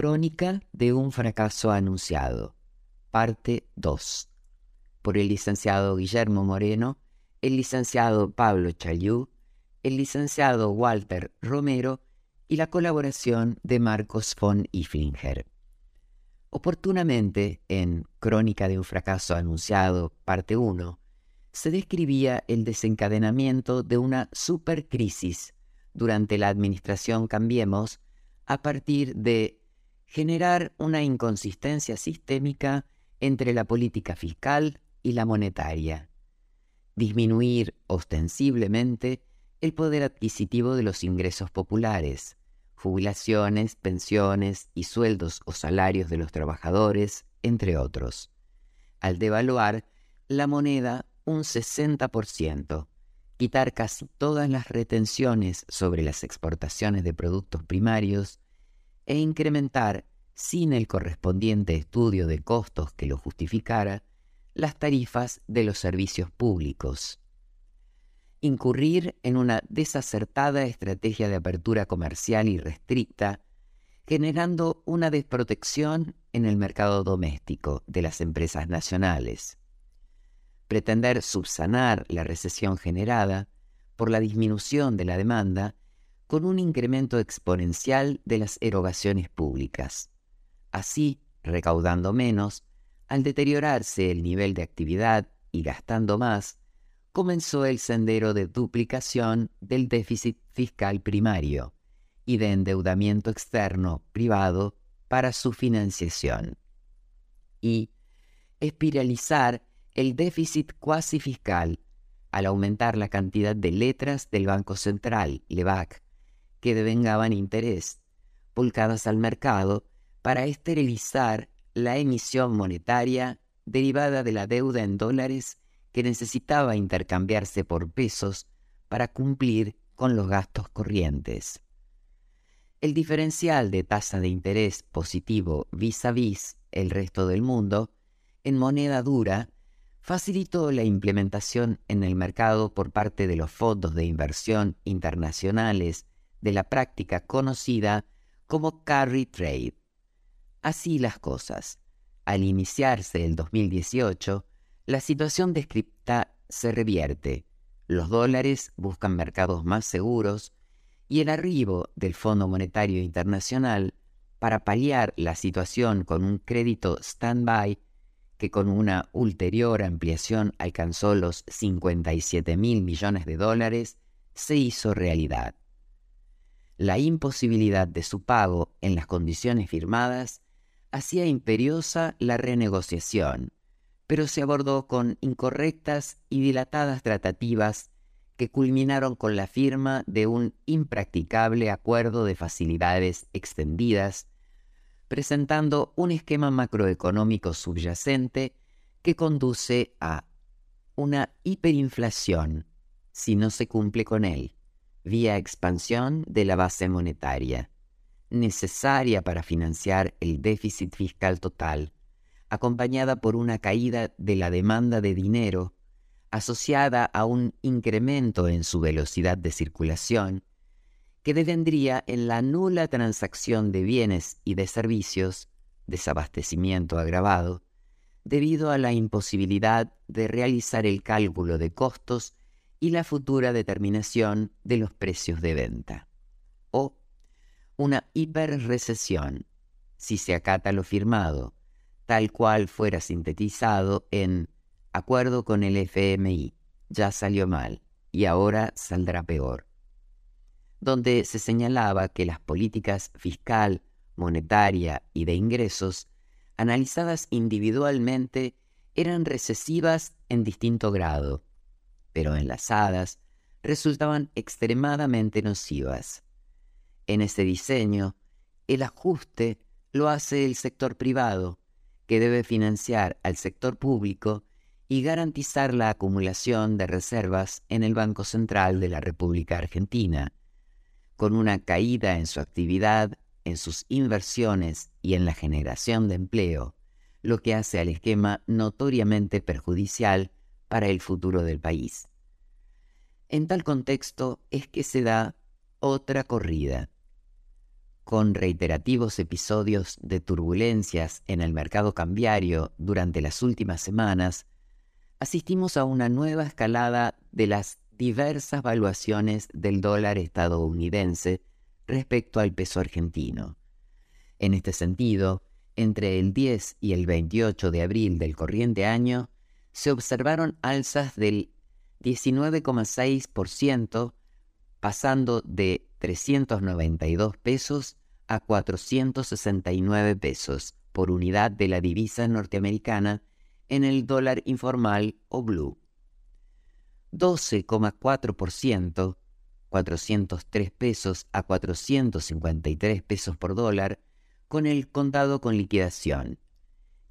Crónica de un fracaso anunciado. Parte 2. Por el licenciado Guillermo Moreno, el licenciado Pablo Chayú, el licenciado Walter Romero y la colaboración de Marcos von Iflinger. Oportunamente, en Crónica de un fracaso anunciado, parte 1, se describía el desencadenamiento de una supercrisis durante la administración Cambiemos a partir de generar una inconsistencia sistémica entre la política fiscal y la monetaria, disminuir ostensiblemente el poder adquisitivo de los ingresos populares, jubilaciones, pensiones y sueldos o salarios de los trabajadores, entre otros, al devaluar la moneda un 60%, quitar casi todas las retenciones sobre las exportaciones de productos primarios e incrementar, sin el correspondiente estudio de costos que lo justificara, las tarifas de los servicios públicos. Incurrir en una desacertada estrategia de apertura comercial y restricta, generando una desprotección en el mercado doméstico de las empresas nacionales. Pretender subsanar la recesión generada por la disminución de la demanda con un incremento exponencial de las erogaciones públicas. Así, recaudando menos, al deteriorarse el nivel de actividad y gastando más, comenzó el sendero de duplicación del déficit fiscal primario y de endeudamiento externo privado para su financiación. Y espiralizar el déficit cuasi fiscal al aumentar la cantidad de letras del Banco Central, LEVAC, que devengaban interés, volcadas al mercado para esterilizar la emisión monetaria derivada de la deuda en dólares que necesitaba intercambiarse por pesos para cumplir con los gastos corrientes. El diferencial de tasa de interés positivo vis a vis el resto del mundo en moneda dura facilitó la implementación en el mercado por parte de los fondos de inversión internacionales de la práctica conocida como carry trade. Así las cosas. Al iniciarse el 2018, la situación descripta se revierte. Los dólares buscan mercados más seguros y el arribo del Fondo Monetario Internacional para paliar la situación con un crédito stand-by que con una ulterior ampliación alcanzó los 57 mil millones de dólares, se hizo realidad la imposibilidad de su pago en las condiciones firmadas hacía imperiosa la renegociación, pero se abordó con incorrectas y dilatadas tratativas que culminaron con la firma de un impracticable acuerdo de facilidades extendidas, presentando un esquema macroeconómico subyacente que conduce a una hiperinflación si no se cumple con él vía expansión de la base monetaria, necesaria para financiar el déficit fiscal total, acompañada por una caída de la demanda de dinero asociada a un incremento en su velocidad de circulación, que devendría en la nula transacción de bienes y de servicios, desabastecimiento agravado, debido a la imposibilidad de realizar el cálculo de costos y la futura determinación de los precios de venta. O una hiperrecesión, si se acata lo firmado, tal cual fuera sintetizado en acuerdo con el FMI, ya salió mal y ahora saldrá peor, donde se señalaba que las políticas fiscal, monetaria y de ingresos, analizadas individualmente, eran recesivas en distinto grado pero enlazadas, resultaban extremadamente nocivas. En ese diseño, el ajuste lo hace el sector privado, que debe financiar al sector público y garantizar la acumulación de reservas en el Banco Central de la República Argentina, con una caída en su actividad, en sus inversiones y en la generación de empleo, lo que hace al esquema notoriamente perjudicial para el futuro del país. En tal contexto es que se da otra corrida. Con reiterativos episodios de turbulencias en el mercado cambiario durante las últimas semanas, asistimos a una nueva escalada de las diversas valuaciones del dólar estadounidense respecto al peso argentino. En este sentido, entre el 10 y el 28 de abril del corriente año, se observaron alzas del 19,6%, pasando de 392 pesos a 469 pesos por unidad de la divisa norteamericana en el dólar informal o blue. 12,4%, 403 pesos a 453 pesos por dólar, con el contado con liquidación,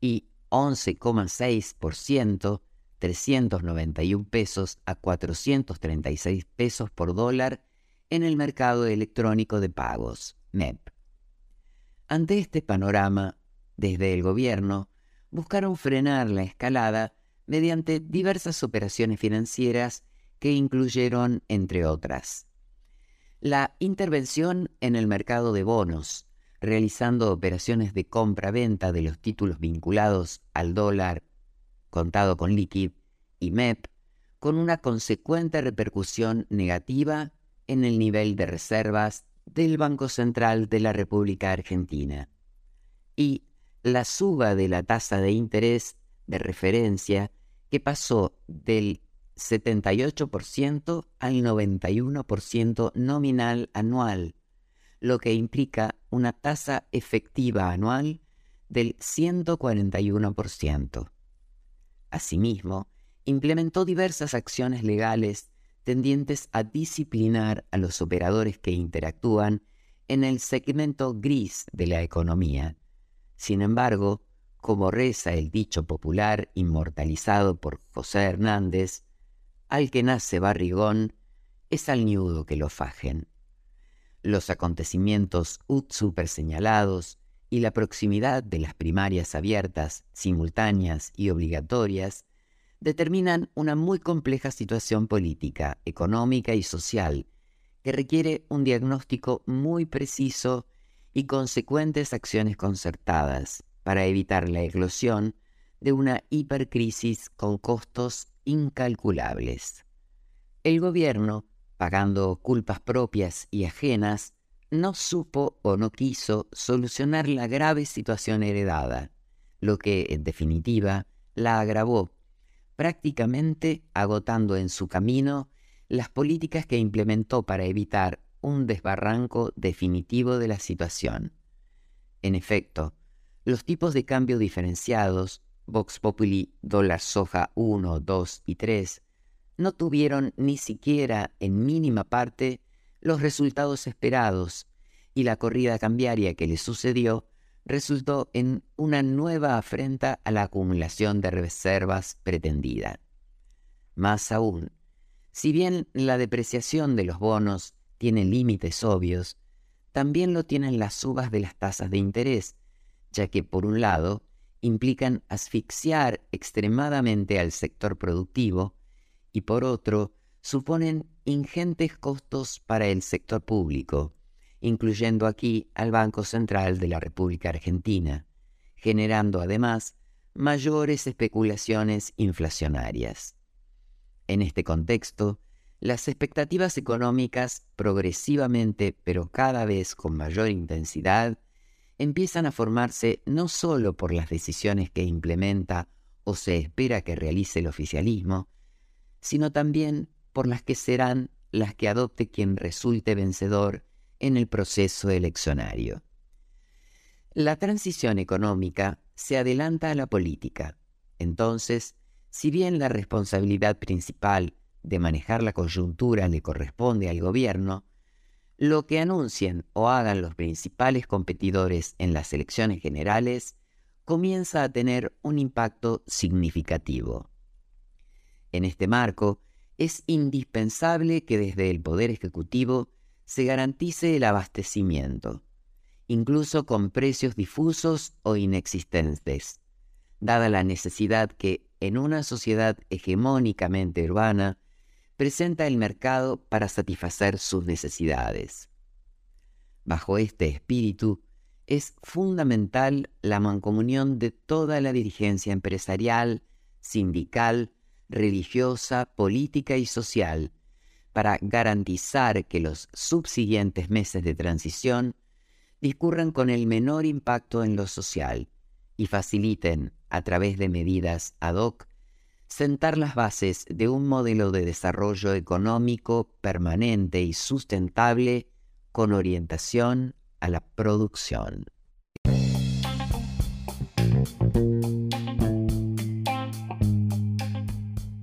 y 11,6%, 391 pesos a 436 pesos por dólar en el mercado electrónico de pagos, MEP. Ante este panorama, desde el gobierno, buscaron frenar la escalada mediante diversas operaciones financieras que incluyeron, entre otras, la intervención en el mercado de bonos, realizando operaciones de compra-venta de los títulos vinculados al dólar contado con liquid y MEP, con una consecuente repercusión negativa en el nivel de reservas del Banco Central de la República Argentina. Y la suba de la tasa de interés de referencia que pasó del 78% al 91% nominal anual, lo que implica una tasa efectiva anual del 141%. Asimismo, implementó diversas acciones legales tendientes a disciplinar a los operadores que interactúan en el segmento gris de la economía, sin embargo, como reza el dicho popular inmortalizado por José Hernández, al que nace barrigón, es al ñudo que lo fajen. Los acontecimientos super señalados y la proximidad de las primarias abiertas, simultáneas y obligatorias determinan una muy compleja situación política, económica y social que requiere un diagnóstico muy preciso y consecuentes acciones concertadas para evitar la eclosión de una hipercrisis con costos incalculables. El gobierno, pagando culpas propias y ajenas, no supo o no quiso solucionar la grave situación heredada, lo que, en definitiva, la agravó, prácticamente agotando en su camino las políticas que implementó para evitar un desbarranco definitivo de la situación. En efecto, los tipos de cambio diferenciados, Vox Populi, dólar soja 1, 2 y 3, no tuvieron ni siquiera en mínima parte los resultados esperados y la corrida cambiaria que le sucedió resultó en una nueva afrenta a la acumulación de reservas pretendida. Más aún, si bien la depreciación de los bonos tiene límites obvios, también lo tienen las subas de las tasas de interés, ya que por un lado implican asfixiar extremadamente al sector productivo y por otro suponen ingentes costos para el sector público, incluyendo aquí al Banco Central de la República Argentina, generando además mayores especulaciones inflacionarias. En este contexto, las expectativas económicas progresivamente, pero cada vez con mayor intensidad, empiezan a formarse no solo por las decisiones que implementa o se espera que realice el oficialismo, sino también por las que serán las que adopte quien resulte vencedor en el proceso eleccionario. La transición económica se adelanta a la política. Entonces, si bien la responsabilidad principal de manejar la coyuntura le corresponde al gobierno, lo que anuncien o hagan los principales competidores en las elecciones generales comienza a tener un impacto significativo. En este marco, es indispensable que desde el Poder Ejecutivo se garantice el abastecimiento, incluso con precios difusos o inexistentes, dada la necesidad que, en una sociedad hegemónicamente urbana, presenta el mercado para satisfacer sus necesidades. Bajo este espíritu, es fundamental la mancomunión de toda la dirigencia empresarial, sindical, religiosa, política y social para garantizar que los subsiguientes meses de transición discurran con el menor impacto en lo social y faciliten, a través de medidas ad hoc, sentar las bases de un modelo de desarrollo económico permanente y sustentable con orientación a la producción.